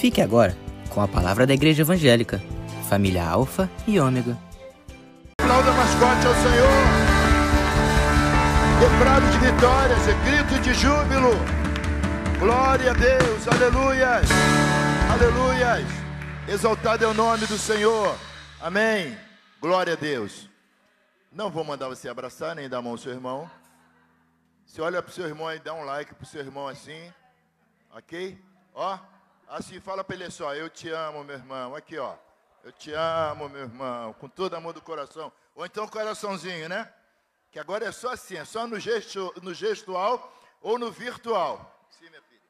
Fique agora com a palavra da Igreja Evangélica, família Alfa e Ômega. Aplauda mascote ao Senhor. Quebrado de vitórias, é grito de júbilo. Glória a Deus, aleluias, aleluias. Exaltado é o nome do Senhor. Amém. Glória a Deus. Não vou mandar você abraçar nem dar a mão ao seu irmão. Você olha para o seu irmão e dá um like para o seu irmão assim. Ok? Ó, assim fala para ele só: Eu te amo, meu irmão. Aqui, ó. Eu te amo, meu irmão, com todo amor do coração. Ou então coraçãozinho, né? Que agora é só assim, é só no, gesto, no gestual ou no virtual. Sim, minha filha.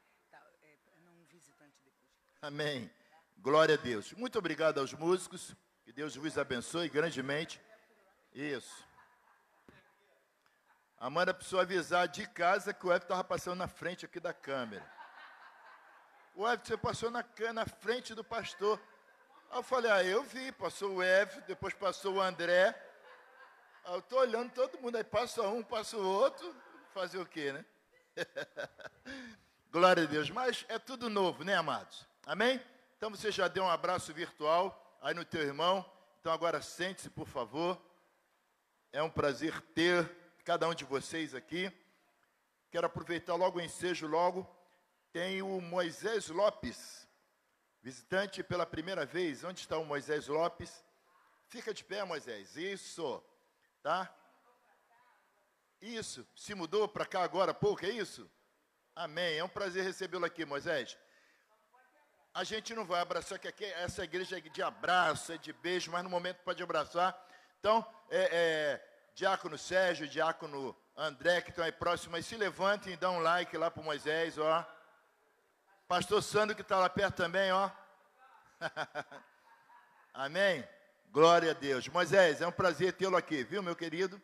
Amém. Glória a Deus. Muito obrigado aos músicos. Que Deus vos abençoe grandemente. Isso. Amanda precisou avisar de casa que o Everton estava passando na frente aqui da câmera. O Everton, passou na, na frente do pastor. Aí eu falei, ah, eu vi, passou o Everton, depois passou o André. Aí eu estou olhando todo mundo, aí passa um, passa o outro, fazer o quê, né? Glória a Deus. Mas é tudo novo, né, amados? Amém? Então você já deu um abraço virtual aí no teu irmão. Então agora sente-se, por favor. É um prazer ter cada um de vocês aqui. Quero aproveitar logo o ensejo, logo. Tem o Moisés Lopes, visitante pela primeira vez. Onde está o Moisés Lopes? Fica de pé, Moisés. Isso, tá? Isso. Se mudou para cá agora há pouco, é isso? Amém. É um prazer recebê-lo aqui, Moisés. A gente não vai abraçar, que aqui, essa igreja é de abraço, é de beijo, mas no momento pode abraçar. Então, é, é, Diácono Sérgio, Diácono André, que estão aí próximos, se levantem e dão um like lá para Moisés, ó. Pastor Sandro, que está lá perto também, ó. Amém? Glória a Deus. Moisés, é um prazer tê-lo aqui, viu, meu querido?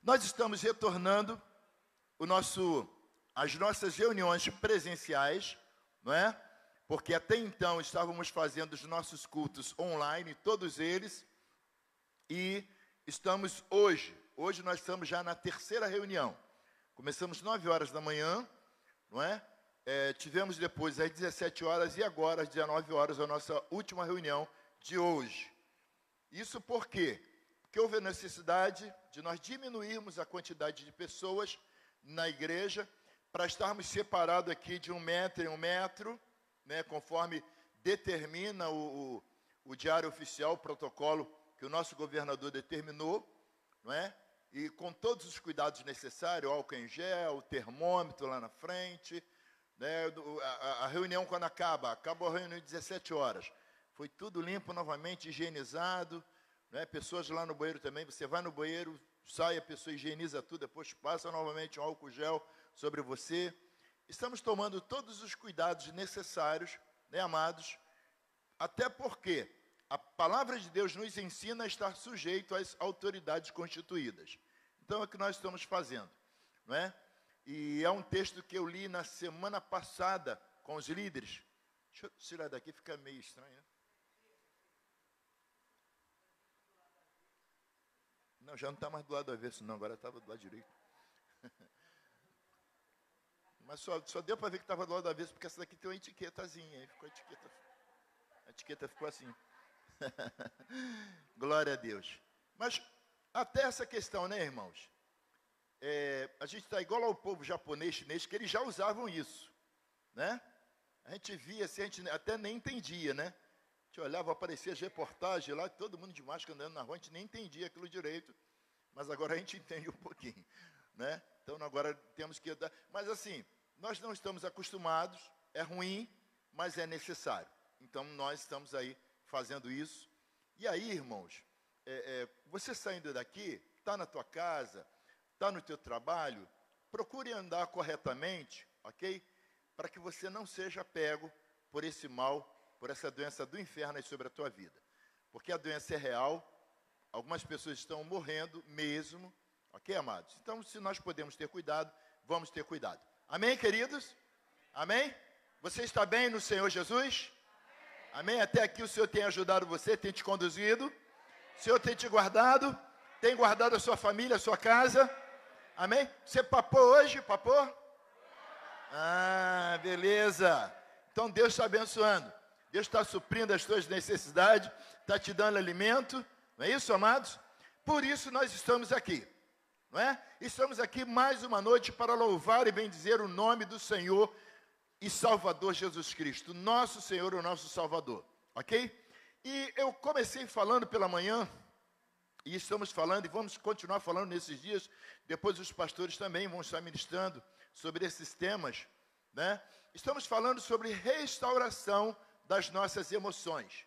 Nós estamos retornando o nosso, as nossas reuniões presenciais, não é? Porque até então estávamos fazendo os nossos cultos online, todos eles, e estamos hoje, hoje nós estamos já na terceira reunião. Começamos 9 horas da manhã, não é? É? tivemos depois às 17 horas e agora às 19 horas a nossa última reunião de hoje. Isso por quê? Porque houve a necessidade de nós diminuirmos a quantidade de pessoas na igreja para estarmos separados aqui de um metro em um metro, né, conforme determina o, o, o diário oficial, o protocolo que o nosso governador determinou, não é? E com todos os cuidados necessários, álcool em gel, termômetro lá na frente, né? a, a reunião quando acaba, acabou a reunião às 17 horas, foi tudo limpo novamente, higienizado, né? pessoas lá no banheiro também, você vai no banheiro, sai, a pessoa higieniza tudo, depois passa novamente um álcool gel sobre você, estamos tomando todos os cuidados necessários, né, amados? Até porque a palavra de Deus nos ensina a estar sujeito às autoridades constituídas. Então é o que nós estamos fazendo, não é? E é um texto que eu li na semana passada com os líderes. Deixa eu tirar daqui, fica meio estranho, né? Não, já não está mais do lado avesso, não, agora estava do lado direito. Mas só, só deu para ver que estava do lado avesso, porque essa daqui tem uma etiquetazinha. Aí ficou a etiqueta. A etiqueta ficou assim. Glória a Deus. Mas até essa questão, né, irmãos? É, a gente está igual ao povo japonês, chinês, que eles já usavam isso. Né? A gente via assim, a gente até nem entendia, né? A gente olhava, aparecia as reportagens lá, todo mundo de máscara andando na rua, a gente nem entendia aquilo direito, mas agora a gente entende um pouquinho, né? Então agora temos que... Mas assim, nós não estamos acostumados, é ruim, mas é necessário. Então nós estamos aí fazendo isso. E aí, irmãos, é, é, você saindo daqui, está na tua casa, está no teu trabalho, procure andar corretamente, ok? Para que você não seja pego por esse mal, por essa doença do inferno aí sobre a tua vida. Porque a doença é real, algumas pessoas estão morrendo mesmo, ok, amados? Então, se nós podemos ter cuidado, vamos ter cuidado. Amém, queridos? Amém? Você está bem no Senhor Jesus? Amém? Até aqui o Senhor tem ajudado você, tem te conduzido. O Senhor tem te guardado, tem guardado a sua família, a sua casa. Amém? Você papou hoje? Papou? Ah, beleza. Então Deus está abençoando. Deus está suprindo as tuas necessidades, está te dando alimento. Não é isso, amados? Por isso nós estamos aqui. Não é? Estamos aqui mais uma noite para louvar e bendizer o nome do Senhor e Salvador Jesus Cristo, nosso Senhor e o nosso Salvador. Ok? E eu comecei falando pela manhã, e estamos falando, e vamos continuar falando nesses dias, depois os pastores também vão estar ministrando sobre esses temas, né? Estamos falando sobre restauração das nossas emoções,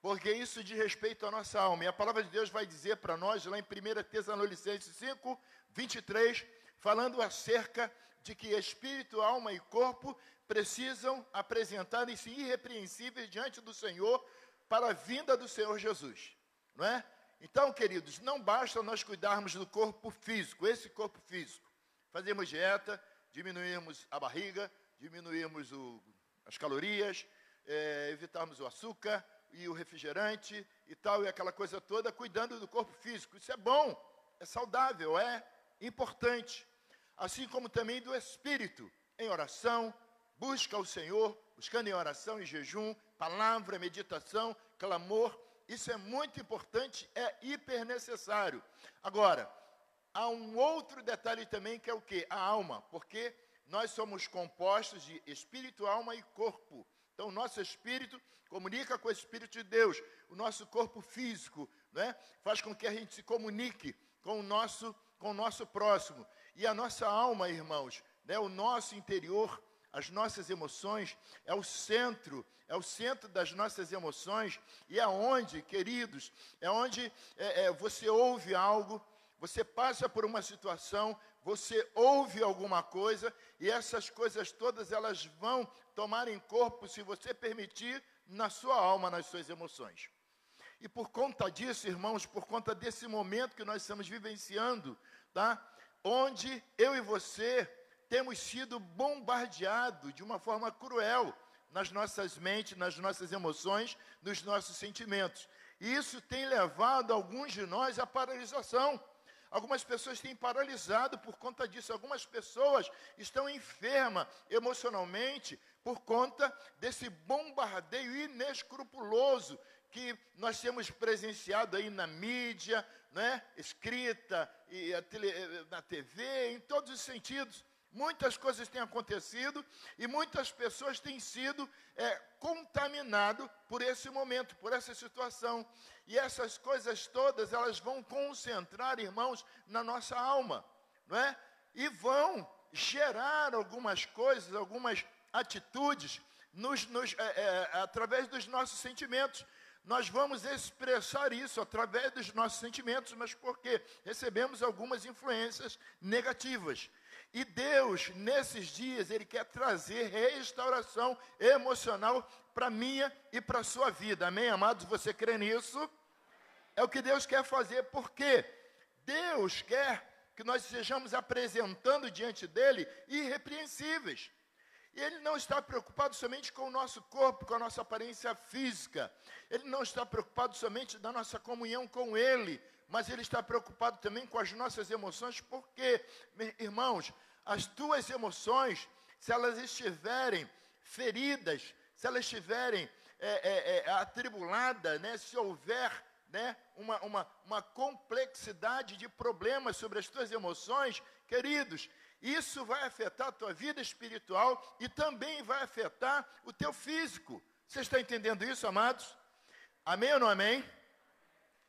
porque isso diz respeito à nossa alma, e a palavra de Deus vai dizer para nós, lá em 1 Tessalonicenses 5, 23, falando acerca de que espírito, alma e corpo precisam apresentarem-se irrepreensíveis diante do Senhor para a vinda do Senhor Jesus, não é? Então, queridos, não basta nós cuidarmos do corpo físico, esse corpo físico, fazermos dieta, diminuirmos a barriga, diminuirmos o, as calorias, é, evitarmos o açúcar e o refrigerante e tal, e aquela coisa toda, cuidando do corpo físico. Isso é bom, é saudável, é importante. Assim como também do espírito, em oração, busca o Senhor, buscando em oração e jejum, palavra, meditação, clamor. Isso é muito importante, é hiper necessário. Agora, há um outro detalhe também que é o que? A alma, porque nós somos compostos de espírito, alma e corpo. Então, o nosso espírito comunica com o espírito de Deus. O nosso corpo físico né, faz com que a gente se comunique com o nosso, com o nosso próximo. E a nossa alma, irmãos, né, o nosso interior, as nossas emoções, é o centro, é o centro das nossas emoções. E é onde, queridos, é onde é, é, você ouve algo, você passa por uma situação, você ouve alguma coisa e essas coisas todas elas vão tomar em corpo, se você permitir, na sua alma, nas suas emoções. E por conta disso, irmãos, por conta desse momento que nós estamos vivenciando, tá? Onde eu e você temos sido bombardeados de uma forma cruel nas nossas mentes, nas nossas emoções, nos nossos sentimentos. E isso tem levado alguns de nós à paralisação. Algumas pessoas têm paralisado por conta disso. Algumas pessoas estão enfermas emocionalmente por conta desse bombardeio inescrupuloso que nós temos presenciado aí na mídia, né, escrita, e tele, na TV, em todos os sentidos. Muitas coisas têm acontecido e muitas pessoas têm sido é, contaminadas por esse momento, por essa situação. E essas coisas todas, elas vão concentrar, irmãos, na nossa alma, não é? E vão gerar algumas coisas, algumas atitudes, nos, nos, é, é, através dos nossos sentimentos. Nós vamos expressar isso através dos nossos sentimentos, mas porque recebemos algumas influências negativas. E Deus, nesses dias, Ele quer trazer restauração emocional para minha e para a sua vida. Amém, amados? Você crê nisso? É o que Deus quer fazer, porque Deus quer que nós estejamos apresentando diante dEle irrepreensíveis. E Ele não está preocupado somente com o nosso corpo, com a nossa aparência física. Ele não está preocupado somente da nossa comunhão com Ele, mas Ele está preocupado também com as nossas emoções, porque, irmãos, as tuas emoções, se elas estiverem feridas, se elas estiverem é, é, é, atribuladas, né, se houver né, uma, uma, uma complexidade de problemas sobre as tuas emoções, queridos, isso vai afetar a tua vida espiritual e também vai afetar o teu físico. Você está entendendo isso, amados? Amém ou não amém?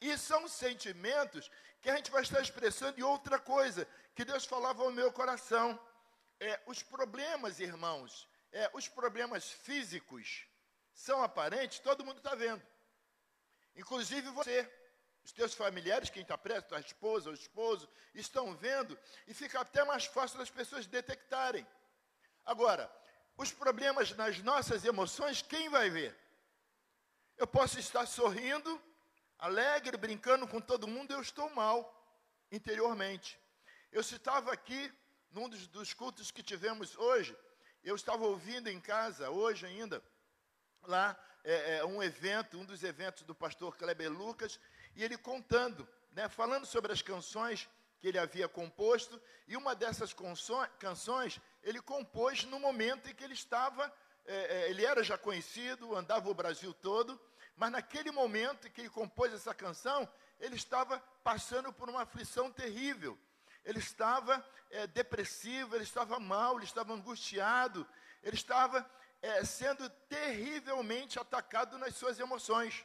E são sentimentos que a gente vai estar expressando e outra coisa que Deus falava ao meu coração. É, os problemas, irmãos, é, os problemas físicos são aparentes, todo mundo está vendo. Inclusive você, os teus familiares, quem está preso, a esposa, o esposo, estão vendo e fica até mais fácil das pessoas detectarem. Agora, os problemas nas nossas emoções, quem vai ver? Eu posso estar sorrindo alegre, brincando com todo mundo, eu estou mal interiormente. Eu estava aqui num dos, dos cultos que tivemos hoje, eu estava ouvindo em casa, hoje ainda, lá, é, é, um evento, um dos eventos do pastor Kleber Lucas, e ele contando, né, falando sobre as canções que ele havia composto, e uma dessas canções ele compôs no momento em que ele estava é, é, ele era já conhecido, andava o Brasil todo, mas naquele momento em que ele compôs essa canção, ele estava passando por uma aflição terrível. Ele estava é, depressivo, ele estava mal, ele estava angustiado, ele estava é, sendo terrivelmente atacado nas suas emoções.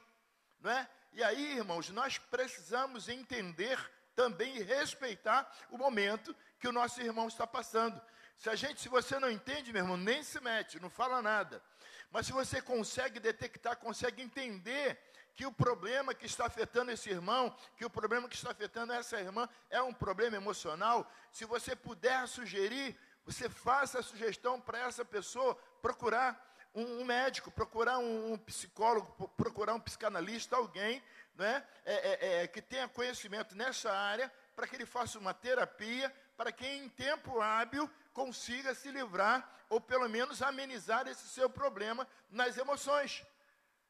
Não é? E aí, irmãos, nós precisamos entender também e respeitar o momento que o nosso irmão está passando. Se a gente, se você não entende, meu irmão, nem se mete, não fala nada. Mas se você consegue detectar, consegue entender que o problema que está afetando esse irmão, que o problema que está afetando essa irmã é um problema emocional, se você puder sugerir, você faça a sugestão para essa pessoa procurar um, um médico, procurar um, um, psicólogo, procurar um psicanalista, alguém né, é, é, é, que tenha conhecimento nessa área, para que ele faça uma terapia, para que em tempo hábil consiga se livrar, ou pelo menos amenizar esse seu problema nas emoções.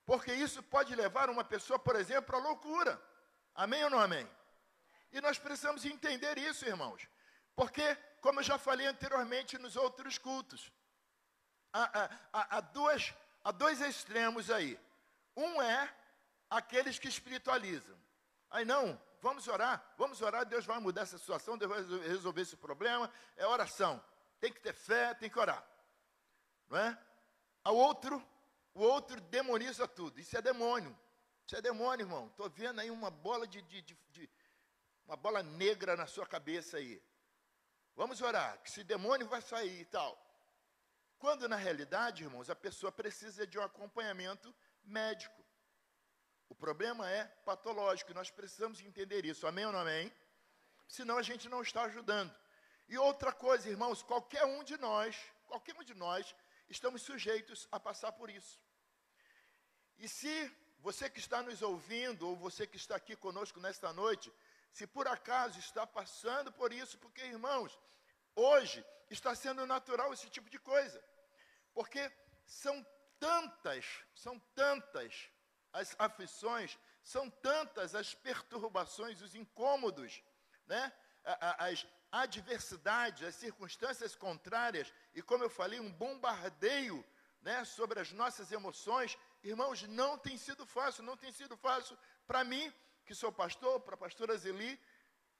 Porque isso pode levar uma pessoa, por exemplo, à loucura. Amém ou não amém? E nós precisamos entender isso, irmãos. Porque, como eu já falei anteriormente nos outros cultos, há, há, há, duas, há dois extremos aí. Um é aqueles que espiritualizam. Aí não, vamos orar, vamos orar, Deus vai mudar essa situação, Deus vai resolver esse problema. É oração. Tem que ter fé, tem que orar. Não é? A outro o outro demoniza tudo. Isso é demônio. Isso é demônio, irmão. Estou vendo aí uma bola de, de, de, de, uma bola negra na sua cabeça aí. Vamos orar, que esse demônio vai sair e tal. Quando na realidade, irmãos, a pessoa precisa de um acompanhamento médico. O problema é patológico, nós precisamos entender isso. Amém ou não amém? Senão a gente não está ajudando. E outra coisa, irmãos, qualquer um de nós, qualquer um de nós, estamos sujeitos a passar por isso. E se você que está nos ouvindo, ou você que está aqui conosco nesta noite, se por acaso está passando por isso, porque, irmãos, hoje está sendo natural esse tipo de coisa. Porque são tantas, são tantas as aflições, são tantas as perturbações, os incômodos, né? as adversidades, as circunstâncias contrárias, e como eu falei, um bombardeio né, sobre as nossas emoções, Irmãos, não tem sido fácil, não tem sido fácil para mim, que sou pastor, para a pastora Zeli,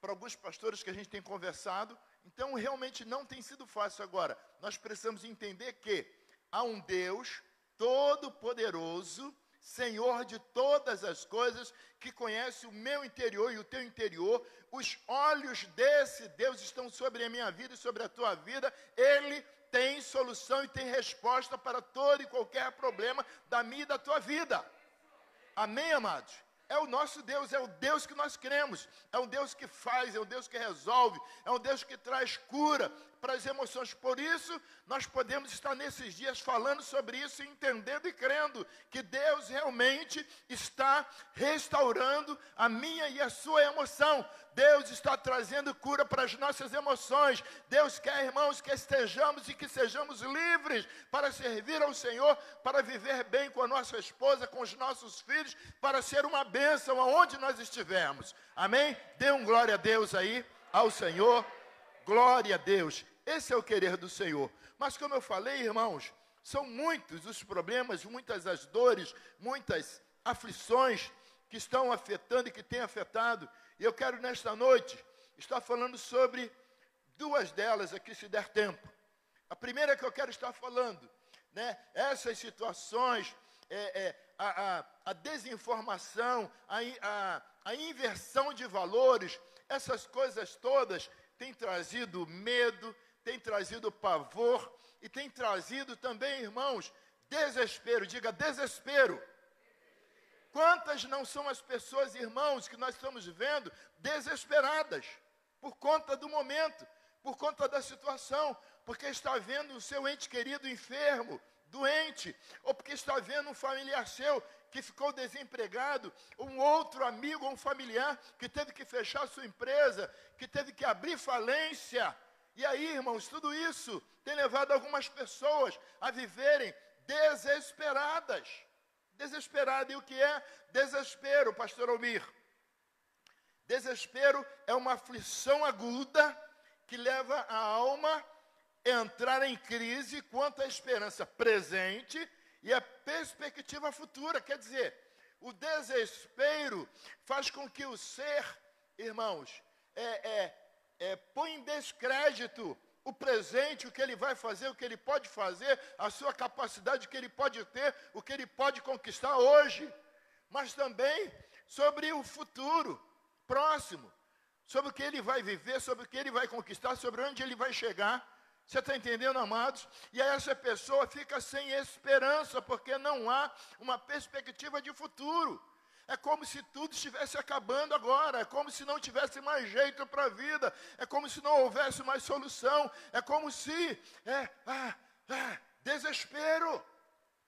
para alguns pastores que a gente tem conversado. Então, realmente não tem sido fácil agora. Nós precisamos entender que há um Deus todo-poderoso, Senhor de todas as coisas, que conhece o meu interior e o teu interior. Os olhos desse Deus estão sobre a minha vida e sobre a tua vida. Ele tem solução e tem resposta para todo e qualquer problema da minha e da tua vida. Amém, amados? É o nosso Deus, é o Deus que nós cremos, é um Deus que faz, é um Deus que resolve, é um Deus que traz cura para as emoções. Por isso, nós podemos estar nesses dias falando sobre isso, entendendo e crendo que Deus realmente está restaurando a minha e a sua emoção. Deus está trazendo cura para as nossas emoções. Deus quer, irmãos, que estejamos e que sejamos livres para servir ao Senhor, para viver bem com a nossa esposa, com os nossos filhos, para ser uma bênção aonde nós estivermos. Amém? Dê um glória a Deus aí, ao Senhor. Glória a Deus. Esse é o querer do Senhor. Mas como eu falei, irmãos, são muitos os problemas, muitas as dores, muitas aflições que estão afetando e que têm afetado e eu quero nesta noite estar falando sobre duas delas aqui, se der tempo. A primeira que eu quero estar falando, né, essas situações, é, é, a, a, a, desinformação, a, a, a inversão de valores, essas coisas todas têm trazido medo, têm trazido pavor e têm trazido também, irmãos, desespero. Diga desespero. Quantas não são as pessoas, irmãos, que nós estamos vendo desesperadas por conta do momento, por conta da situação, porque está vendo o seu ente querido enfermo, doente, ou porque está vendo um familiar seu que ficou desempregado, um outro amigo ou um familiar que teve que fechar sua empresa, que teve que abrir falência. E aí, irmãos, tudo isso tem levado algumas pessoas a viverem desesperadas desesperado. E o que é desespero, pastor Almir? Desespero é uma aflição aguda que leva a alma entrar em crise quanto à esperança presente e a perspectiva futura. Quer dizer, o desespero faz com que o ser, irmãos, é, é, é, põe em descrédito o presente, o que ele vai fazer, o que ele pode fazer, a sua capacidade, o que ele pode ter, o que ele pode conquistar hoje, mas também sobre o futuro próximo, sobre o que ele vai viver, sobre o que ele vai conquistar, sobre onde ele vai chegar. Você está entendendo, amados? E aí essa pessoa fica sem esperança, porque não há uma perspectiva de futuro. É como se tudo estivesse acabando agora, é como se não tivesse mais jeito para a vida, é como se não houvesse mais solução, é como se. É, ah, ah, desespero.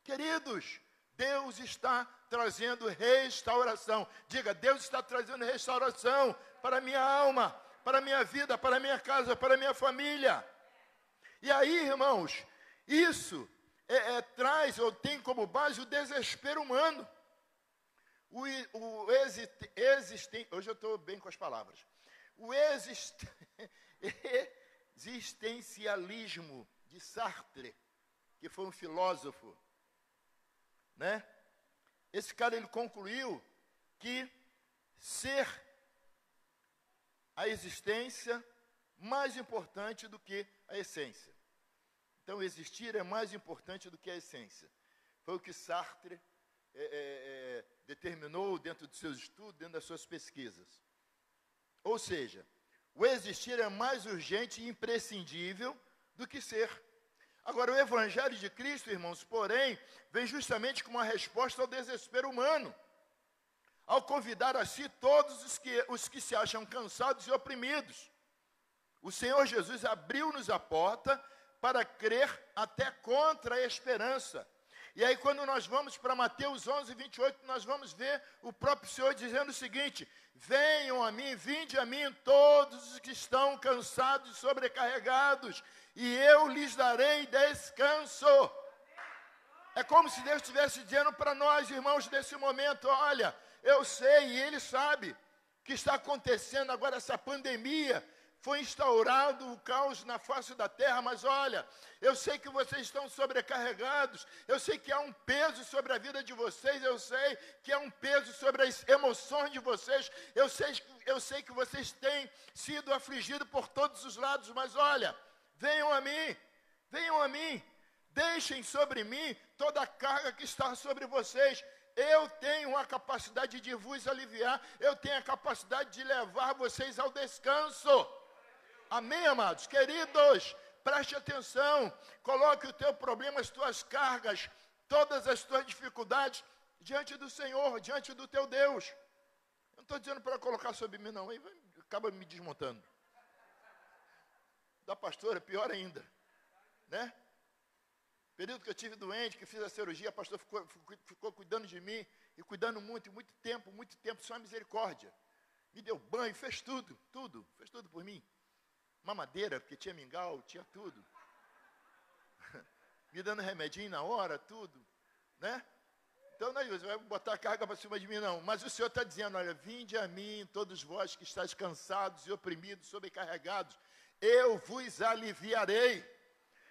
Queridos, Deus está trazendo restauração. Diga, Deus está trazendo restauração para a minha alma, para a minha vida, para a minha casa, para a minha família. E aí, irmãos, isso é, é, traz ou tem como base o desespero humano. O, o existe, hoje eu estou bem com as palavras. O exist, existencialismo de Sartre, que foi um filósofo, né? Esse cara ele concluiu que ser a existência mais importante do que a essência. Então, existir é mais importante do que a essência. Foi o que Sartre é, é, é, determinou dentro de seus estudos, dentro das suas pesquisas. Ou seja, o existir é mais urgente e imprescindível do que ser. Agora, o Evangelho de Cristo, irmãos, porém, vem justamente com uma resposta ao desespero humano, ao convidar a si todos os que, os que se acham cansados e oprimidos. O Senhor Jesus abriu-nos a porta para crer até contra a esperança. E aí, quando nós vamos para Mateus 11, 28, nós vamos ver o próprio Senhor dizendo o seguinte: Venham a mim, vinde a mim todos os que estão cansados e sobrecarregados, e eu lhes darei descanso. É como se Deus estivesse dizendo para nós, irmãos, nesse momento: olha, eu sei, e Ele sabe, que está acontecendo agora essa pandemia, foi instaurado o caos na face da terra, mas olha, eu sei que vocês estão sobrecarregados, eu sei que há um peso sobre a vida de vocês, eu sei que há um peso sobre as emoções de vocês, eu sei, eu sei que vocês têm sido afligidos por todos os lados, mas olha, venham a mim, venham a mim, deixem sobre mim toda a carga que está sobre vocês, eu tenho a capacidade de vos aliviar, eu tenho a capacidade de levar vocês ao descanso. Amém, amados? Queridos, preste atenção. Coloque o teu problema, as tuas cargas, todas as tuas dificuldades diante do Senhor, diante do teu Deus. Eu não estou dizendo para colocar sobre mim, não. Aí acaba me desmontando. Da pastora, pior ainda. Né? Período que eu tive doente, que fiz a cirurgia, a pastora ficou, ficou cuidando de mim e cuidando muito, muito tempo, muito tempo, só a misericórdia. Me deu banho, fez tudo, tudo, fez tudo por mim mamadeira, porque tinha mingau, tinha tudo. Me dando remedinho na hora, tudo. Né? Então não é isso, vai botar carga para cima de mim, não. Mas o Senhor está dizendo: olha, vinde a mim, todos vós que estáis cansados e oprimidos, sobrecarregados, eu vos aliviarei.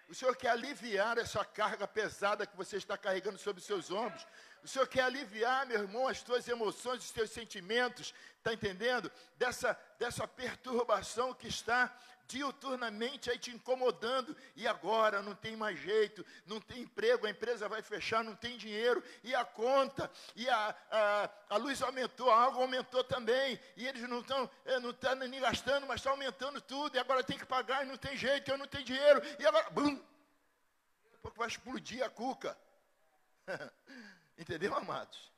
O Senhor quer aliviar essa carga pesada que você está carregando sobre os seus ombros. O Senhor quer aliviar, meu irmão, as tuas emoções, os teus sentimentos, está entendendo? Dessa, dessa perturbação que está diuturnamente aí te incomodando, e agora não tem mais jeito, não tem emprego, a empresa vai fechar, não tem dinheiro, e a conta, e a, a, a luz aumentou, a água aumentou também, e eles não estão é, não tá nem gastando, mas está aumentando tudo, e agora tem que pagar, e não tem jeito, eu não tenho dinheiro, e agora, bum! Daqui a pouco vai explodir a cuca. Entendeu, amados?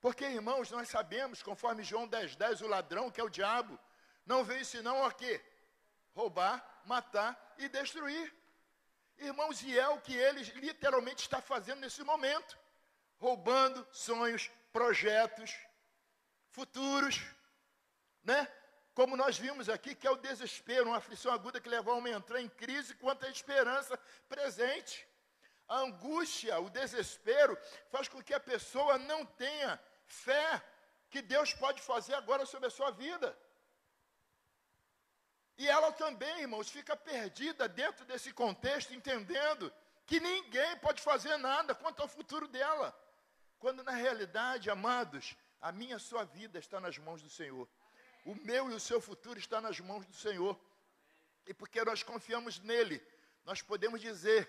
Porque, irmãos, nós sabemos, conforme João 10, 10, o ladrão, que é o diabo, não veio senão a quê? Roubar, matar e destruir. Irmãos, e é o que ele literalmente está fazendo nesse momento roubando sonhos, projetos, futuros, né? Como nós vimos aqui, que é o desespero, uma aflição aguda que leva a homem a entrar em crise quanto à esperança presente. A angústia, o desespero, faz com que a pessoa não tenha fé que Deus pode fazer agora sobre a sua vida. E ela também, irmãos, fica perdida dentro desse contexto, entendendo que ninguém pode fazer nada quanto ao futuro dela. Quando na realidade, amados, a minha a sua vida está nas mãos do Senhor. O meu e o seu futuro está nas mãos do Senhor. E porque nós confiamos nele, nós podemos dizer,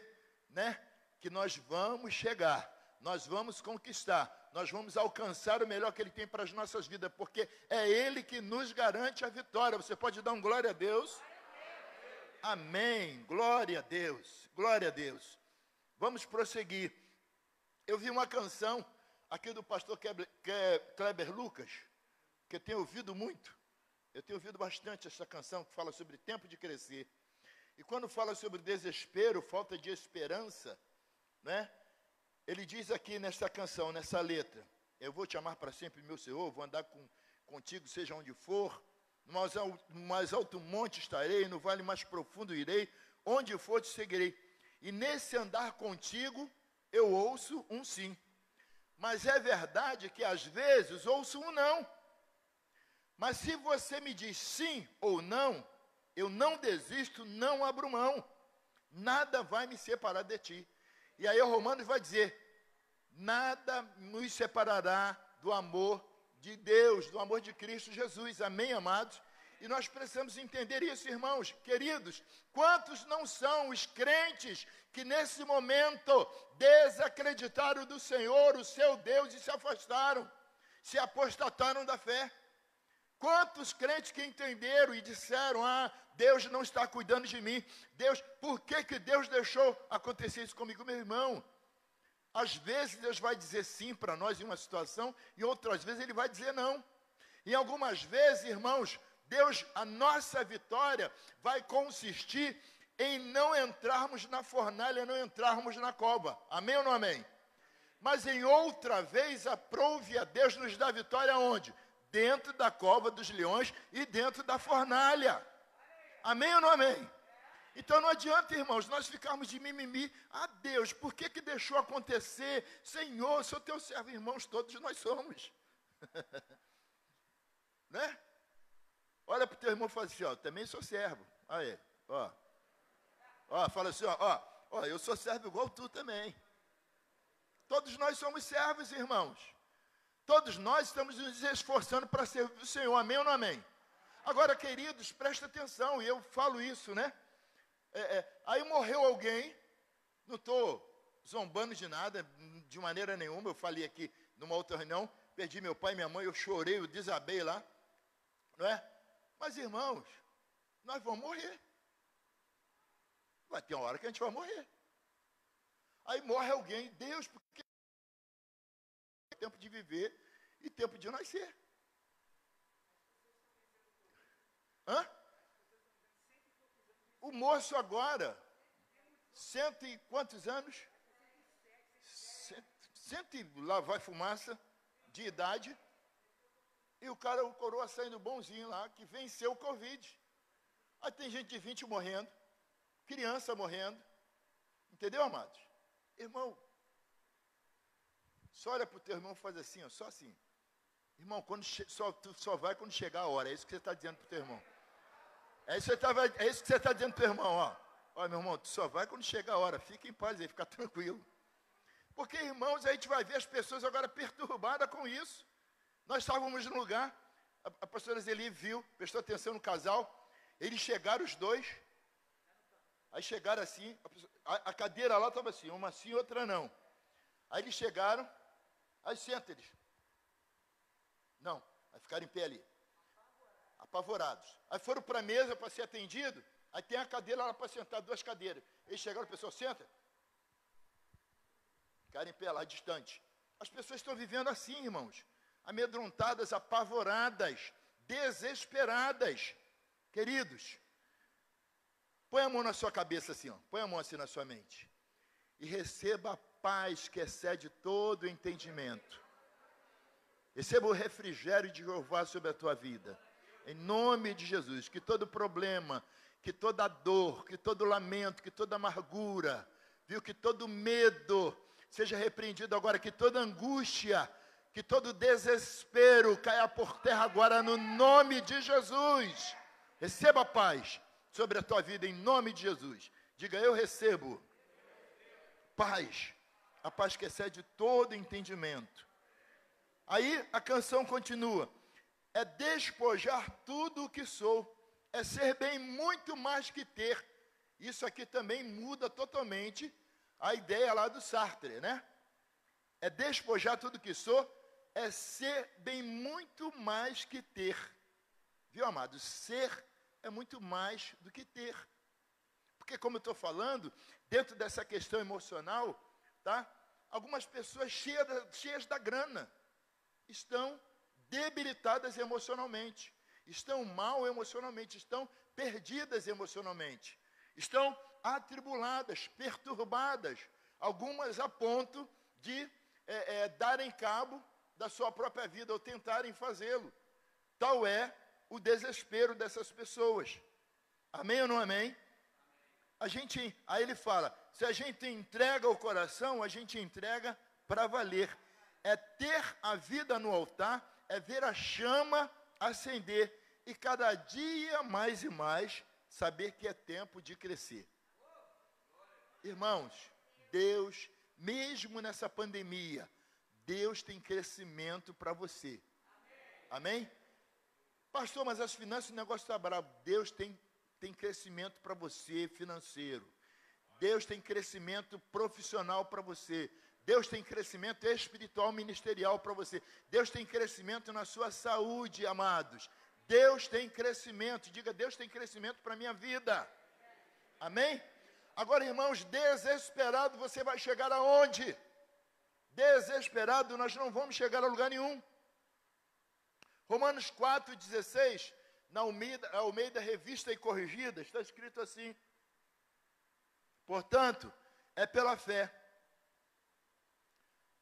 né, que nós vamos chegar, nós vamos conquistar, nós vamos alcançar o melhor que ele tem para as nossas vidas, porque é ele que nos garante a vitória. Você pode dar um glória a Deus? Amém. Glória a Deus. Glória a Deus. Vamos prosseguir. Eu vi uma canção aqui do pastor Kleber Lucas, que eu tenho ouvido muito. Eu tenho ouvido bastante essa canção que fala sobre tempo de crescer. E quando fala sobre desespero, falta de esperança, né? Ele diz aqui nessa canção, nessa letra: Eu vou te amar para sempre, meu Senhor, vou andar com, contigo, seja onde for. No mais, alto, no mais alto monte estarei, no vale mais profundo irei, onde for te seguirei. E nesse andar contigo, eu ouço um sim. Mas é verdade que às vezes ouço um não. Mas se você me diz sim ou não, eu não desisto, não abro mão. Nada vai me separar de ti. E aí o Romanos vai dizer: nada nos separará do amor de Deus, do amor de Cristo Jesus. Amém, amados? E nós precisamos entender isso, irmãos, queridos. Quantos não são os crentes que nesse momento desacreditaram do Senhor, o seu Deus, e se afastaram, se apostataram da fé? Quantos crentes que entenderam e disseram: Ah, Deus não está cuidando de mim. Deus, por que, que Deus deixou acontecer isso comigo, meu irmão? Às vezes Deus vai dizer sim para nós em uma situação, e outras vezes Ele vai dizer não. E algumas vezes, irmãos, Deus, a nossa vitória vai consistir em não entrarmos na fornalha, não entrarmos na cova. Amém ou não amém? Mas em outra vez, aprove a Deus nos dar vitória onde? dentro da cova dos leões e dentro da fornalha. Amém ou não amém? Então não adianta, irmãos, nós ficarmos de mimimi. Ah, Deus, por que, que deixou acontecer? Senhor, sou teu servo, irmãos, todos nós somos. né? Olha para o teu irmão e fala assim, ó, também sou servo. Aí, ó. Ó, fala assim, ó, ó, ó, eu sou servo igual tu também. Todos nós somos servos, irmãos. Todos nós estamos nos esforçando para servir o Senhor, amém ou não amém? Agora, queridos, presta atenção, e eu falo isso, né? É, é, aí morreu alguém, não estou zombando de nada, de maneira nenhuma, eu falei aqui numa outra reunião, perdi meu pai e minha mãe, eu chorei, eu desabei lá, não é? Mas, irmãos, nós vamos morrer. Vai ter uma hora que a gente vai morrer. Aí morre alguém, Deus, por que tempo de viver e tempo de nascer. Hã? O moço agora, cento e quantos anos? Cento, e lá vai fumaça de idade. E o cara, o coroa saindo bonzinho lá, que venceu o Covid. Aí tem gente de 20 morrendo, criança morrendo. Entendeu, amados? Irmão, só olha para o teu irmão e faz assim, ó, só assim. Irmão, quando só, tu só vai quando chegar a hora. É isso que você está dizendo para o teu irmão. É isso, que você tá, é está dizendo para o irmão, ó. Olha, meu irmão, tu só vai quando chegar a hora. Fica em paz aí, fica tranquilo. Porque, irmãos, a gente vai ver as pessoas agora perturbadas com isso. Nós estávamos no lugar, a, a pastora Zeli viu, prestou atenção no casal. Eles chegaram os dois. Aí chegaram assim, a, a cadeira lá estava assim, uma assim, outra não. Aí eles chegaram, Aí senta eles. Não, vai ficar em pé ali. Apavorados. Aí foram para a mesa para ser atendido. Aí tem a cadeira lá para sentar, duas cadeiras. Eles chegaram, o pessoal senta. Ficaram em pé lá, distante. As pessoas estão vivendo assim, irmãos. Amedrontadas, apavoradas, desesperadas. Queridos, põe a mão na sua cabeça assim, ó. põe a mão assim na sua mente. E receba a paz que excede todo entendimento. Receba o refrigério de Jeová sobre a tua vida. Em nome de Jesus, que todo problema, que toda dor, que todo lamento, que toda amargura, viu, que todo medo seja repreendido agora, que toda angústia, que todo desespero caia por terra agora no nome de Jesus. Receba a paz sobre a tua vida em nome de Jesus. Diga, eu recebo paz, a paz que excede todo entendimento. Aí a canção continua: é despojar tudo o que sou, é ser bem muito mais que ter. Isso aqui também muda totalmente a ideia lá do Sartre, né? É despojar tudo que sou, é ser bem muito mais que ter. Viu, amado? Ser é muito mais do que ter. Porque, como eu estou falando, dentro dessa questão emocional, tá? Algumas pessoas cheias cheias da grana estão debilitadas emocionalmente, estão mal emocionalmente, estão perdidas emocionalmente, estão atribuladas, perturbadas, algumas a ponto de é, é, darem cabo da sua própria vida ou tentarem fazê-lo. Tal é o desespero dessas pessoas. Amém ou não amém? A gente, aí ele fala, se a gente entrega o coração, a gente entrega para valer. É ter a vida no altar, é ver a chama acender e cada dia mais e mais saber que é tempo de crescer. Irmãos, Deus, mesmo nessa pandemia, Deus tem crescimento para você. Amém? Pastor, mas as finanças, o negócio está bravo. Deus tem, tem crescimento para você financeiro. Deus tem crescimento profissional para você. Deus tem crescimento espiritual ministerial para você. Deus tem crescimento na sua saúde, amados. Deus tem crescimento. Diga, Deus tem crescimento para a minha vida. Amém? Agora, irmãos, desesperado você vai chegar aonde? Desesperado nós não vamos chegar a lugar nenhum. Romanos 4,16, na Almeida, Almeida Revista e Corrigida, está escrito assim: Portanto, é pela fé,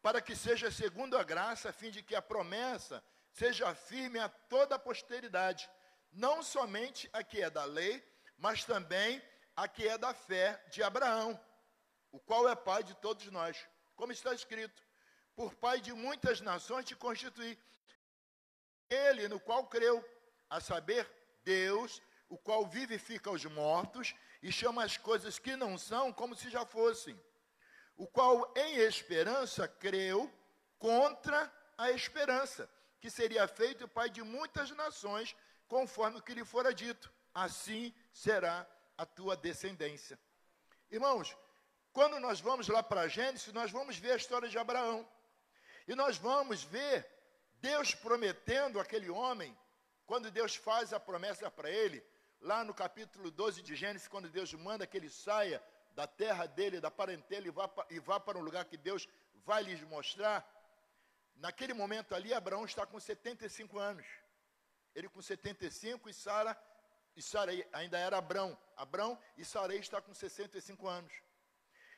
para que seja segundo a graça, a fim de que a promessa seja firme a toda a posteridade, não somente a que é da lei, mas também a que é da fé de Abraão, o qual é pai de todos nós, como está escrito: Por pai de muitas nações te constituí, ele no qual creu, a saber, Deus, o qual vivifica os mortos e chama as coisas que não são como se já fossem, o qual em esperança creu contra a esperança, que seria feito pai de muitas nações, conforme o que lhe fora dito. Assim será a tua descendência. Irmãos, quando nós vamos lá para Gênesis, nós vamos ver a história de Abraão. E nós vamos ver Deus prometendo aquele homem, quando Deus faz a promessa para ele, lá no capítulo 12 de Gênesis, quando Deus manda que ele saia da terra dele, da parentela, e vá, e vá para um lugar que Deus vai lhes mostrar. Naquele momento ali, Abraão está com 75 anos. Ele com 75 e Sara, e Sara ainda era Abrão. Abrão e Sarei está com 65 anos.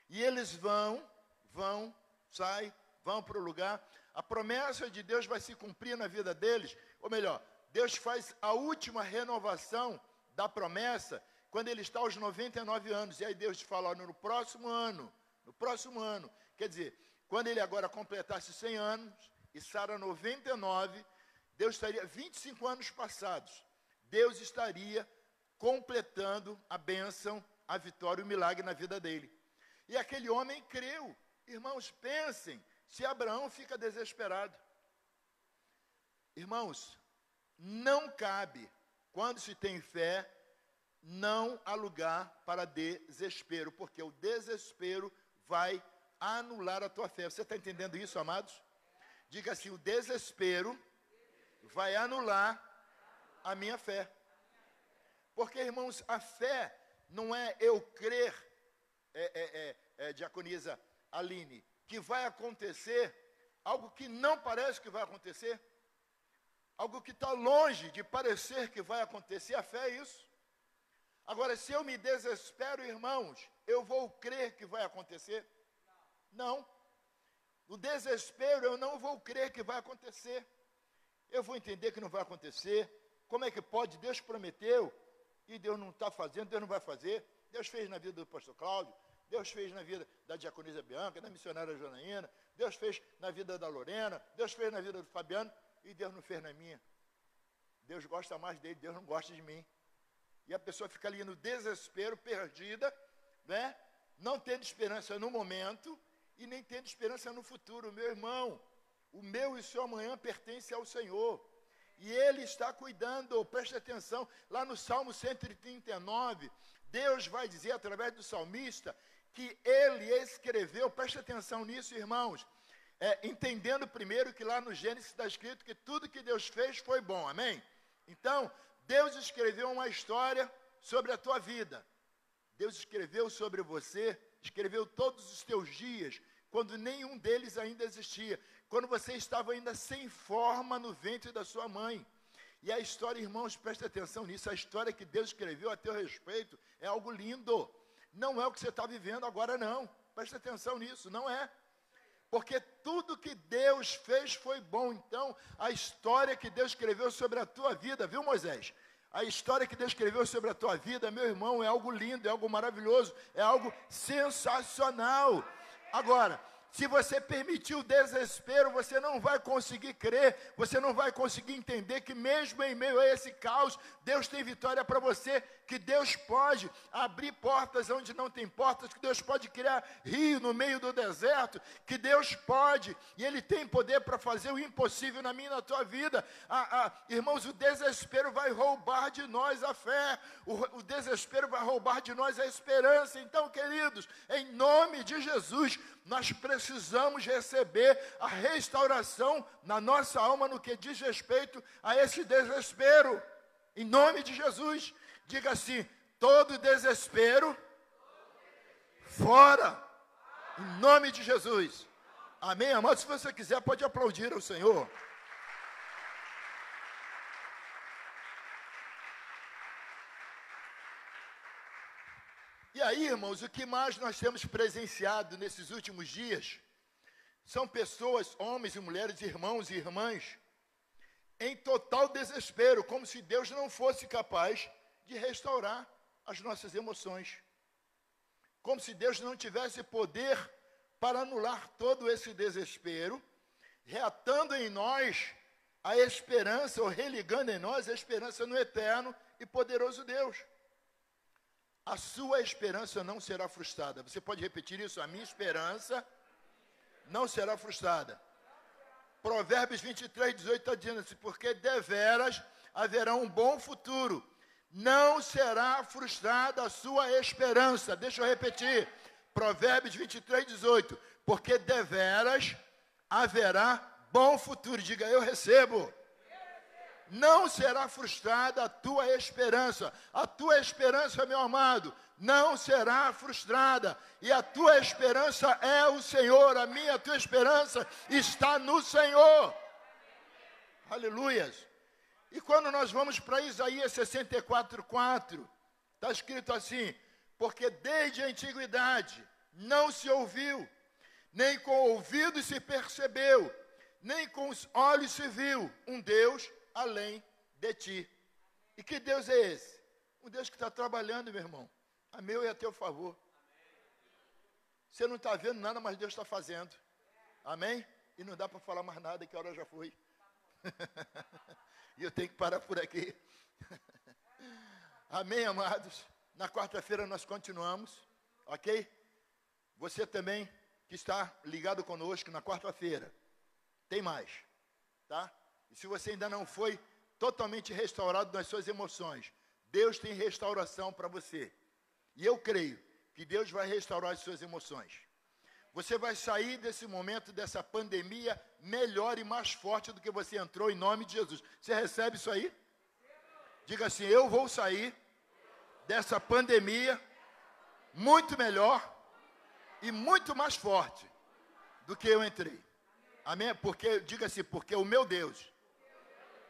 E eles vão, vão, saem, vão para o lugar. A promessa de Deus vai se cumprir na vida deles, ou melhor, Deus faz a última renovação da promessa quando ele está aos 99 anos. E aí Deus fala, no próximo ano, no próximo ano, quer dizer, quando ele agora completasse 100 anos e Sara 99, Deus estaria 25 anos passados. Deus estaria completando a bênção, a vitória, o milagre na vida dele. E aquele homem creu. Irmãos, pensem, se Abraão fica desesperado. Irmãos, não cabe, quando se tem fé, não há lugar para desespero, porque o desespero vai anular a tua fé. Você está entendendo isso, amados? Diga assim: o desespero vai anular a minha fé. Porque, irmãos, a fé não é eu crer, é, é, é, é diaconisa Aline, que vai acontecer algo que não parece que vai acontecer, algo que está longe de parecer que vai acontecer. A fé é isso. Agora, se eu me desespero, irmãos, eu vou crer que vai acontecer? Não. No desespero, eu não vou crer que vai acontecer. Eu vou entender que não vai acontecer. Como é que pode? Deus prometeu e Deus não está fazendo, Deus não vai fazer. Deus fez na vida do pastor Cláudio, Deus fez na vida da diaconisa Bianca, da missionária Janaína, Deus fez na vida da Lorena, Deus fez na vida do Fabiano e Deus não fez na minha. Deus gosta mais dele, Deus não gosta de mim. E a pessoa fica ali no desespero, perdida, né? não tendo esperança no momento e nem tendo esperança no futuro. Meu irmão, o meu e o seu amanhã pertence ao Senhor. E Ele está cuidando, preste atenção, lá no Salmo 139, Deus vai dizer através do salmista que Ele escreveu, preste atenção nisso, irmãos, é, entendendo primeiro que lá no Gênesis está escrito que tudo que Deus fez foi bom, amém? Então, Deus escreveu uma história sobre a tua vida. Deus escreveu sobre você, escreveu todos os teus dias, quando nenhum deles ainda existia, quando você estava ainda sem forma no ventre da sua mãe. E a história, irmãos, preste atenção nisso, a história que Deus escreveu a teu respeito é algo lindo. Não é o que você está vivendo agora, não. Preste atenção nisso, não é. Porque tudo que Deus fez foi bom. Então, a história que Deus escreveu sobre a tua vida, viu, Moisés? A história que Deus escreveu sobre a tua vida, meu irmão, é algo lindo, é algo maravilhoso, é algo sensacional. Agora, se você permitir o desespero, você não vai conseguir crer, você não vai conseguir entender que, mesmo em meio a esse caos, Deus tem vitória para você, que Deus pode abrir portas onde não tem portas, que Deus pode criar rio no meio do deserto, que Deus pode, e Ele tem poder para fazer o impossível na minha e na tua vida. Ah, ah, irmãos, o desespero vai roubar de nós a fé, o, o desespero vai roubar de nós a esperança. Então, queridos, em nome de Jesus, nós precisamos receber a restauração na nossa alma no que diz respeito a esse desespero. Em nome de Jesus, diga assim: todo desespero fora. Em nome de Jesus. Amém, amado? Se você quiser, pode aplaudir ao Senhor. E aí, irmãos, o que mais nós temos presenciado nesses últimos dias são pessoas, homens e mulheres, irmãos e irmãs, em total desespero, como se Deus não fosse capaz restaurar as nossas emoções. Como se Deus não tivesse poder para anular todo esse desespero, reatando em nós a esperança, ou religando em nós a esperança no eterno e poderoso Deus a sua esperança não será frustrada. Você pode repetir isso? A minha esperança não será frustrada. Provérbios 23, 18 está dizendo assim: porque deveras haverá um bom futuro, não será frustrada a sua esperança. Deixa eu repetir. Provérbios 23, 18: porque deveras haverá bom futuro. Diga, eu recebo não será frustrada a tua esperança. A tua esperança, meu amado, não será frustrada. E a tua esperança é o Senhor. A minha, a tua esperança está no Senhor. Aleluias. E quando nós vamos para Isaías 64, 4, está escrito assim: Porque desde a antiguidade não se ouviu, nem com o ouvido se percebeu, nem com os olhos se viu um Deus além de ti. E que Deus é esse? Um Deus que está trabalhando, meu irmão, a meu e a teu favor. Você não está vendo nada, mas Deus está fazendo. Amém? E não dá para falar mais nada, que a hora já foi. eu tenho que parar por aqui. Amém, amados? Na quarta-feira nós continuamos, ok? Você também que está ligado conosco na quarta-feira, tem mais, tá? E se você ainda não foi totalmente restaurado nas suas emoções, Deus tem restauração para você. E eu creio que Deus vai restaurar as suas emoções. Você vai sair desse momento, dessa pandemia, melhor e mais forte do que você entrou, em nome de Jesus. Você recebe isso aí? Diga assim: Eu vou sair dessa pandemia muito melhor e muito mais forte do que eu entrei. Amém? Porque, diga assim: Porque o meu Deus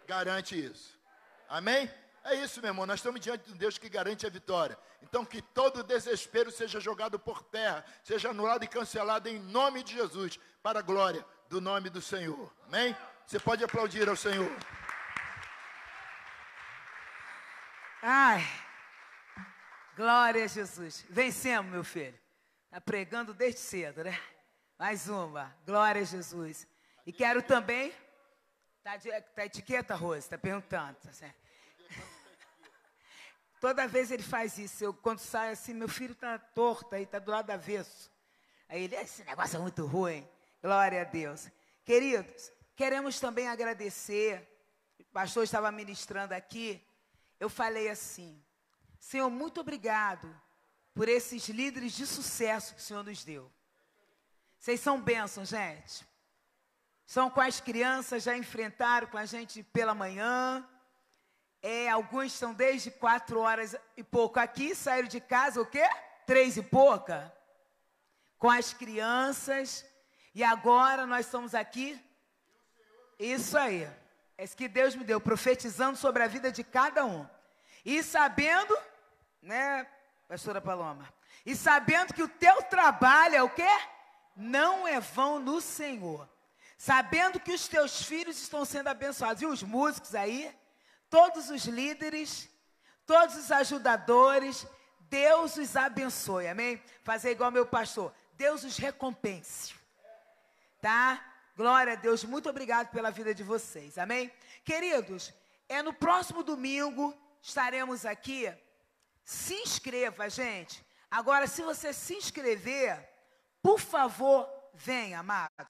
garante isso. Amém? É isso, meu irmão. Nós estamos diante de um Deus que garante a vitória. Então, que todo desespero seja jogado por terra, seja anulado e cancelado em nome de Jesus, para a glória do nome do Senhor. Amém? Você pode aplaudir ao Senhor. Ai, glória a Jesus. Vencemos, meu filho. Está pregando desde cedo, né? Mais uma. Glória a Jesus. E quero também Tá, de, tá etiqueta, Rose? Tá perguntando. Tá certo. Toda vez ele faz isso. Eu, quando sai assim, meu filho está torto aí, está do lado avesso. Aí ele, esse negócio é muito ruim. Glória a Deus. Queridos, queremos também agradecer. O pastor estava ministrando aqui. Eu falei assim: Senhor, muito obrigado por esses líderes de sucesso que o Senhor nos deu. Vocês são bênçãos, gente. São as crianças, já enfrentaram com a gente pela manhã. É, alguns estão desde quatro horas e pouco aqui, saíram de casa o quê? Três e pouca. Com as crianças. E agora nós estamos aqui. Isso aí. É isso que Deus me deu, profetizando sobre a vida de cada um. E sabendo, né, pastora Paloma? E sabendo que o teu trabalho é o quê? não é vão no Senhor. Sabendo que os teus filhos estão sendo abençoados. E os músicos aí, todos os líderes, todos os ajudadores, Deus os abençoe, amém? Fazer igual meu pastor, Deus os recompense, tá? Glória a Deus, muito obrigado pela vida de vocês, amém? Queridos, é no próximo domingo, estaremos aqui. Se inscreva, gente. Agora, se você se inscrever, por favor, venha, amado.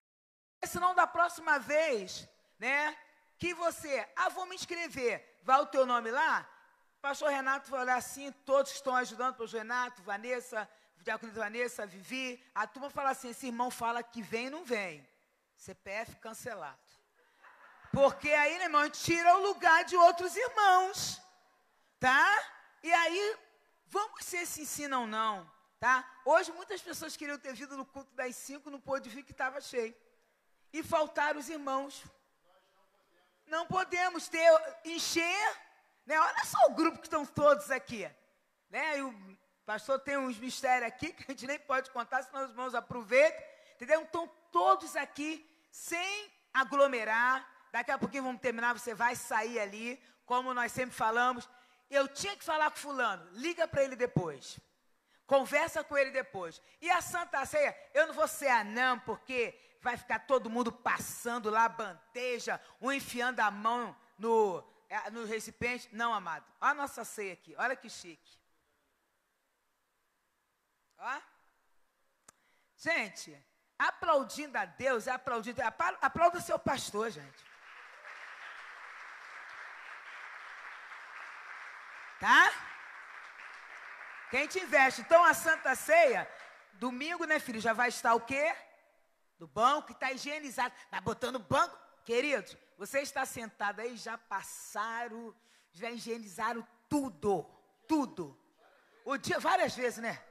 Senão, da próxima vez, né, que você, ah, vou me inscrever, vai o teu nome lá, pastor Renato vai olhar assim, todos estão ajudando, pastor Renato, Vanessa, Diaconisa Vanessa, Vivi, a turma fala assim, esse irmão fala que vem não vem. CPF cancelado. Porque aí, né, irmão, tira o lugar de outros irmãos, tá? E aí, vamos ser se ensinam ou não. Tá? Hoje muitas pessoas queriam ter vindo no culto das cinco, não pôde vir que estava cheio. E faltaram os irmãos. Não podemos ter, encher. Né? Olha só o grupo que estão todos aqui. Né? E o pastor tem uns mistérios aqui que a gente nem pode contar, senão os irmãos aproveitam. Entendeu? Estão todos aqui sem aglomerar. Daqui a pouquinho vamos terminar, você vai sair ali, como nós sempre falamos. Eu tinha que falar com fulano, liga para ele depois. Conversa com ele depois. E a Santa Ceia, eu não vou ser anão, porque vai ficar todo mundo passando lá bandeja, um enfiando a mão no, é, no recipiente. Não, amado. Olha a nossa ceia aqui, olha que chique. Ó. Gente, aplaudindo a Deus, aplaudindo. Aplauda o seu pastor, gente. Tá? Quem te investe. Então a Santa Ceia, domingo, né, filho? Já vai estar o quê? Do banco, está higienizado. Vai botando banco. Queridos, você está sentado aí, já passaram, já higienizaram tudo. Tudo. O dia, várias vezes, né?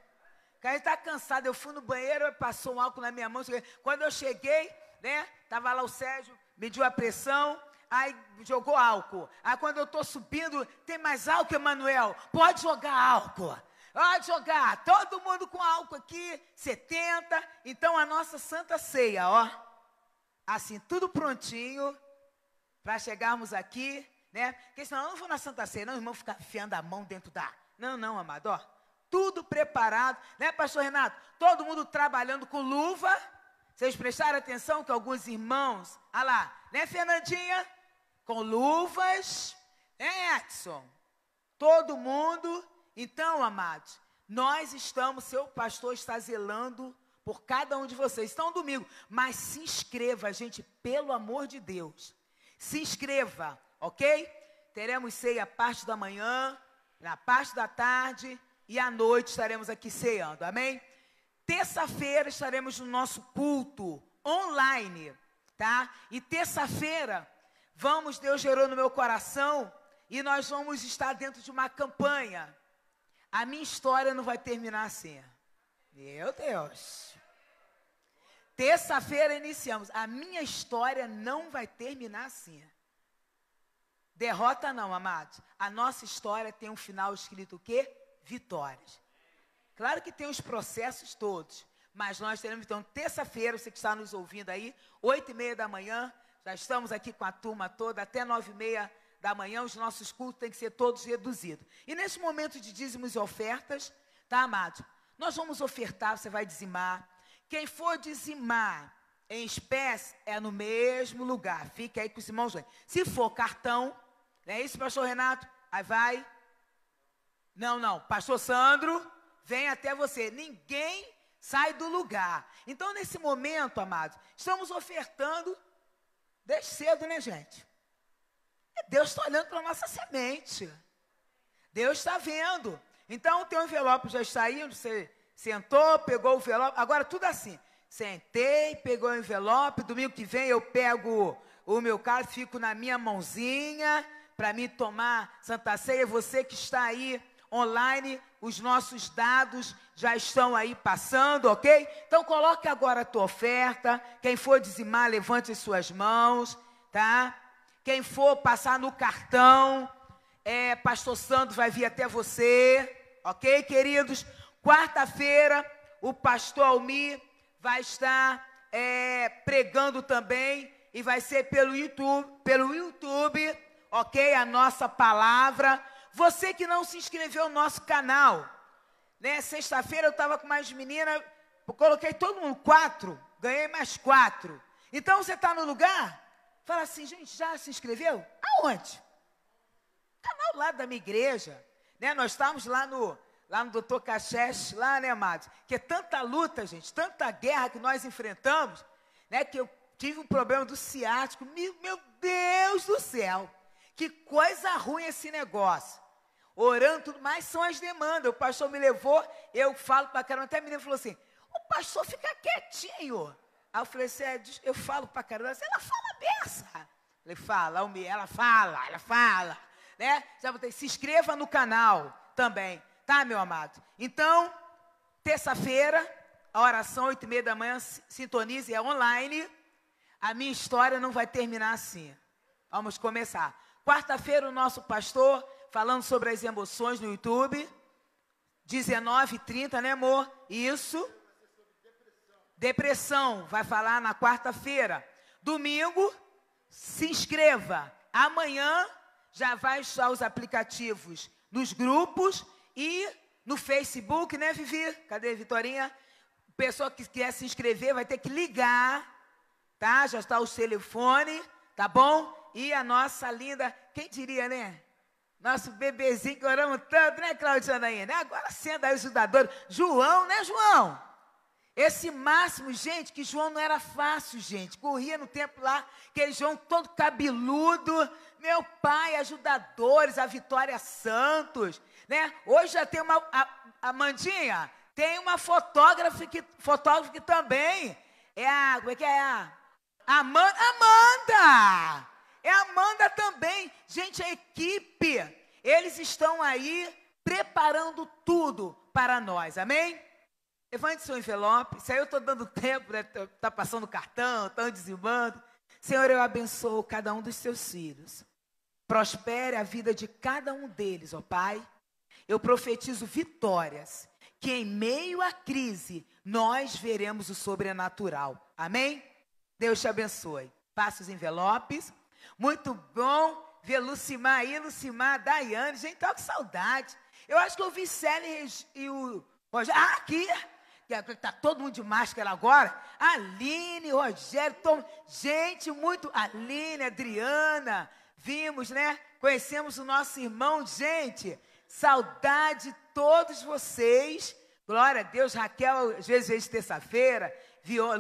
Que a gente está cansado. Eu fui no banheiro, passou um álcool na minha mão. Quando eu cheguei, né? Tava lá o Sérgio, mediu a pressão. Aí jogou álcool. Aí quando eu estou subindo, tem mais álcool, Emanuel? Pode jogar álcool. Pode jogar, todo mundo com álcool aqui, 70. Então a nossa santa ceia, ó. Assim, tudo prontinho para chegarmos aqui, né? Porque senão eu não vou na santa ceia, não, irmão ficar enfiando a mão dentro da. Não, não, amado, ó. Tudo preparado, né, pastor Renato? Todo mundo trabalhando com luva. Vocês prestaram atenção que alguns irmãos, ah lá, né, Fernandinha? Com luvas, né, Edson? Todo mundo então, amados, nós estamos, seu pastor está zelando por cada um de vocês. Então, domingo, mas se inscreva, gente, pelo amor de Deus. Se inscreva, ok? Teremos ceia a parte da manhã, na parte da tarde e à noite estaremos aqui ceando, amém? Terça-feira estaremos no nosso culto online, tá? E terça-feira, vamos, Deus gerou no meu coração, e nós vamos estar dentro de uma campanha a minha história não vai terminar assim. Meu Deus. Terça-feira iniciamos. A minha história não vai terminar assim. Derrota não, amados. A nossa história tem um final escrito o quê? Vitórias. Claro que tem os processos todos. Mas nós teremos, então, terça-feira, você que está nos ouvindo aí, oito e meia da manhã, já estamos aqui com a turma toda, até nove e meia da manhã, os nossos cultos têm que ser todos reduzidos. E nesse momento de dízimos e ofertas, tá, amado? Nós vamos ofertar, você vai dizimar. Quem for dizimar em espécie, é no mesmo lugar. Fique aí com os irmãos. Se for cartão, não é isso, pastor Renato? Aí vai. Não, não. Pastor Sandro, vem até você. Ninguém sai do lugar. Então, nesse momento, amados, estamos ofertando desde cedo, né, gente? Deus está olhando para a nossa semente. Deus está vendo. Então, o teu envelope já está aí, você sentou, pegou o envelope. Agora, tudo assim. Sentei, pegou o envelope. Domingo que vem eu pego o meu carro, fico na minha mãozinha para mim tomar Santa Ceia. Você que está aí online, os nossos dados já estão aí passando, ok? Então coloque agora a tua oferta. Quem for dizimar, levante as suas mãos, tá? Quem for passar no cartão, é, Pastor Santos vai vir até você, ok, queridos? Quarta-feira, o pastor Almir vai estar é, pregando também e vai ser pelo YouTube, pelo YouTube, ok? A nossa palavra. Você que não se inscreveu no nosso canal, né? Sexta-feira eu estava com mais meninas, coloquei todo mundo quatro, ganhei mais quatro. Então você está no lugar? Fala assim, gente, já se inscreveu? Aonde? Canal lá da minha igreja, né? Nós estávamos lá no lá no Doutor Cacheche, lá, né, amados? Que é tanta luta, gente, tanta guerra que nós enfrentamos, né? Que eu tive um problema do ciático. Meu, meu Deus do céu! Que coisa ruim esse negócio. Orando tudo mais são as demandas. O pastor me levou, eu falo para caramba. Até a menina falou assim: o pastor fica quietinho. Aí eu falei assim: é, eu falo para caramba. Ela fala beça. Ele fala, ela fala, ela fala. Né? Já botei, se inscreva no canal também, tá, meu amado? Então, terça-feira, a oração, oito e meia da manhã, sintonize, é online. A minha história não vai terminar assim. Vamos começar. Quarta-feira, o nosso pastor falando sobre as emoções no YouTube. 19 h 30, né, amor? Isso. Depressão, vai falar na quarta-feira. Domingo, se inscreva. Amanhã já vai estar os aplicativos nos grupos e no Facebook, né, Vivi? Cadê Vitorinha? Pessoa que quer se inscrever vai ter que ligar, tá? Já está o telefone, tá bom? E a nossa linda, quem diria, né? Nosso bebezinho que oramos tanto, né, Claudiana né? Agora sendo aí. João, né, João? Esse máximo, gente, que João não era fácil, gente. Corria no tempo lá, aquele João todo cabeludo. Meu pai, ajudadores, a Vitória Santos, né? Hoje já tem uma, a, a Mandinha, tem uma fotógrafa que, fotógrafa que também é a, como é que é a? Amanda, Amanda! É Amanda também. Gente, a equipe, eles estão aí preparando tudo para nós, amém? Levante seu envelope. Se aí eu estou dando tempo, né? Está passando cartão, estão dizimando. Senhor, eu abençoo cada um dos seus filhos. Prospere a vida de cada um deles, ó Pai. Eu profetizo vitórias, que em meio à crise nós veremos o sobrenatural. Amém? Deus te abençoe. Passe os envelopes. Muito bom ver Lucimar aí, Lucimar, Daiane. Gente, tá com saudade. Eu acho que eu vi Célia e o Rogério. Ah, aqui. Está todo mundo de máscara agora. Aline, Rogério, Tom. Gente, muito. Aline, Adriana. Vimos, né? Conhecemos o nosso irmão. Gente, saudade de todos vocês. Glória a Deus. Raquel, às vezes, terça-feira.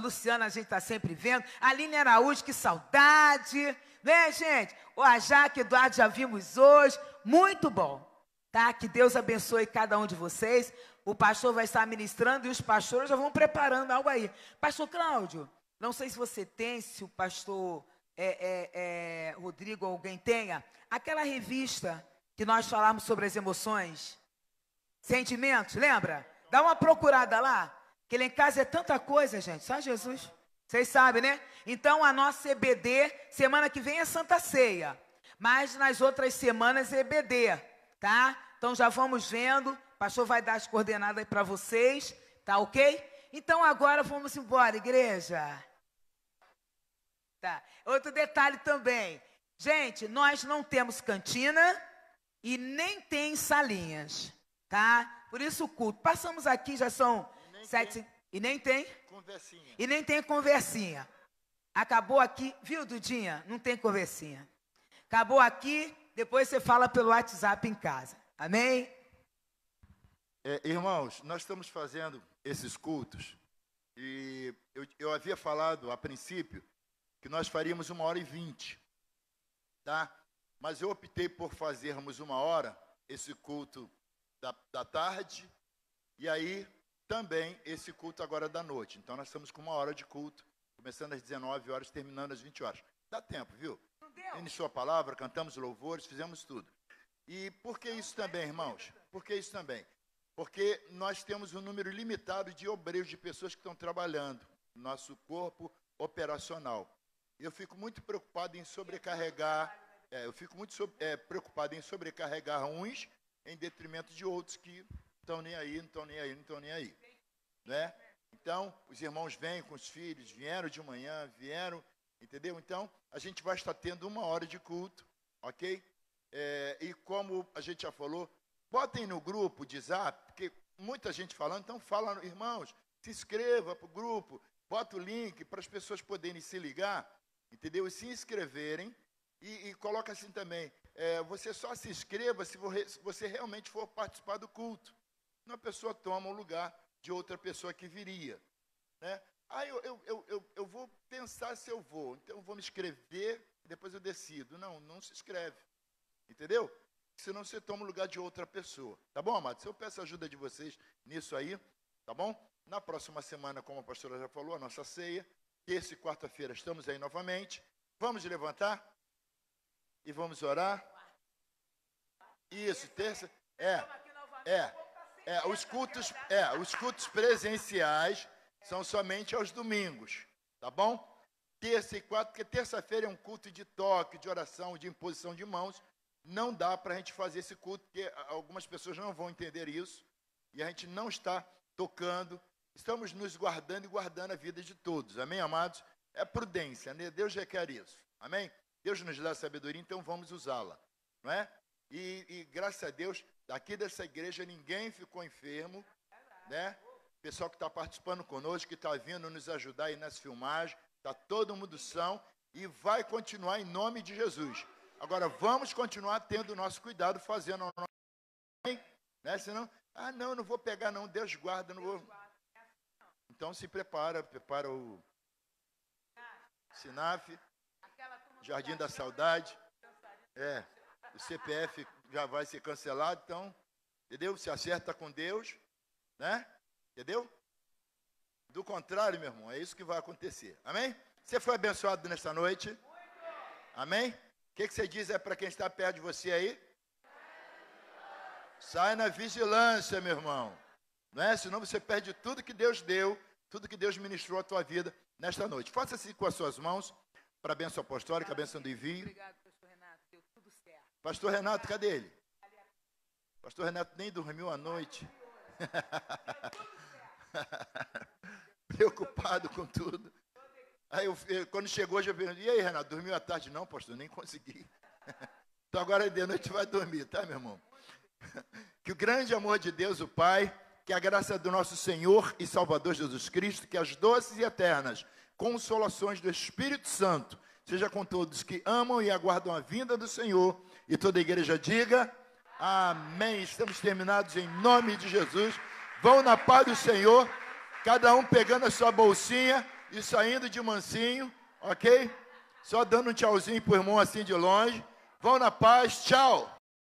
Luciana, a gente está sempre vendo. Aline Araújo, que saudade. Né, gente? O Ajaque Eduardo já vimos hoje. Muito bom. Tá? Que Deus abençoe cada um de vocês. O pastor vai estar ministrando e os pastores já vão preparando algo aí. Pastor Cláudio, não sei se você tem, se o pastor é, é, é, Rodrigo ou alguém tenha, aquela revista que nós falamos sobre as emoções, sentimentos, lembra? Dá uma procurada lá, que lá em casa é tanta coisa, gente, só Jesus. Vocês sabem, né? Então a nossa EBD, semana que vem é Santa Ceia. Mas nas outras semanas é EBD, tá? Então já vamos vendo. O pastor vai dar as coordenadas para vocês, tá ok? Então agora vamos embora, igreja. Tá. Outro detalhe também. Gente, nós não temos cantina e nem tem salinhas, tá? Por isso o culto. Passamos aqui, já são sete. E nem tem? Conversinha. E nem tem conversinha. Acabou aqui, viu, Dudinha? Não tem conversinha. Acabou aqui, depois você fala pelo WhatsApp em casa. Amém? É, irmãos, nós estamos fazendo esses cultos e eu, eu havia falado a princípio que nós faríamos uma hora e vinte, tá? Mas eu optei por fazermos uma hora esse culto da, da tarde e aí também esse culto agora da noite. Então nós estamos com uma hora de culto, começando às 19 horas, terminando às 20 horas. Dá tempo, viu? Iniciou a palavra, cantamos louvores, fizemos tudo. E por que isso também, irmãos? Por que isso também? Porque nós temos um número limitado de obreiros, de pessoas que estão trabalhando no nosso corpo operacional. Eu fico muito preocupado em sobrecarregar, é, eu fico muito é, preocupado em sobrecarregar uns em detrimento de outros que estão nem aí, não estão nem aí, não estão nem aí. Né? Então, os irmãos vêm com os filhos, vieram de manhã, vieram, entendeu? Então, a gente vai estar tendo uma hora de culto, ok? É, e como a gente já falou, Botem no grupo de zap, porque muita gente falando, então fala, irmãos, se inscreva para o grupo, bota o link para as pessoas poderem se ligar, entendeu? E se inscreverem. E, e coloca assim também, é, você só se inscreva se você realmente for participar do culto. Uma pessoa toma o lugar de outra pessoa que viria. Né? Ah, eu, eu, eu, eu, vou pensar se eu vou, então eu vou me inscrever, depois eu decido. Não, não se inscreve. Entendeu? Senão você toma o lugar de outra pessoa. Tá bom, amados? Eu peço a ajuda de vocês nisso aí, tá bom? Na próxima semana, como a pastora já falou, a nossa ceia. Terça e quarta-feira estamos aí novamente. Vamos levantar e vamos orar. Isso, terça. É, é, é. Os cultos, é, os cultos presenciais são somente aos domingos, tá bom? Terça e quarta, porque terça-feira é um culto de toque, de oração, de imposição de mãos não dá para a gente fazer esse culto, porque algumas pessoas não vão entender isso, e a gente não está tocando, estamos nos guardando e guardando a vida de todos, amém, amados? É prudência, né? Deus requer isso, amém? Deus nos dá sabedoria, então vamos usá-la, não é? E, e, graças a Deus, daqui dessa igreja ninguém ficou enfermo, né? Pessoal que está participando conosco, que está vindo nos ajudar aí nas filmagens, está todo mundo são e vai continuar em nome de Jesus. Agora, vamos continuar tendo o nosso cuidado, fazendo nosso né? Senão, ah, não, não vou pegar, não, Deus guarda, não vou. Então se prepara, prepara o Sinaf, Jardim da Saudade. É, o CPF já vai ser cancelado, então, entendeu? Se acerta com Deus, né? Entendeu? Do contrário, meu irmão, é isso que vai acontecer. Amém? Você foi abençoado nesta noite? Amém? O que, que você diz é para quem está perto de você aí? Sai na vigilância, meu irmão. Não é? Senão você perde tudo que Deus deu, tudo que Deus ministrou à tua vida nesta noite. Faça assim com as suas mãos, para a bênção apostólica, a bênção do envio. Obrigado, pastor Renato. Deu tudo certo. Pastor Renato, cadê ele? Pastor Renato nem dormiu à noite. Preocupado com tudo. Aí eu, quando chegou, já perguntei, e aí, Renato, dormiu à tarde? Não, pastor, nem consegui. Então agora de noite vai dormir, tá, meu irmão? Que o grande amor de Deus, o Pai, que a graça do nosso Senhor e Salvador Jesus Cristo, que as doces e eternas consolações do Espírito Santo, seja com todos que amam e aguardam a vinda do Senhor. E toda a igreja diga: Amém. Estamos terminados em nome de Jesus. Vão na paz do Senhor, cada um pegando a sua bolsinha e saindo de mansinho, ok? Só dando um tchauzinho pro irmão assim de longe. Vão na paz, tchau.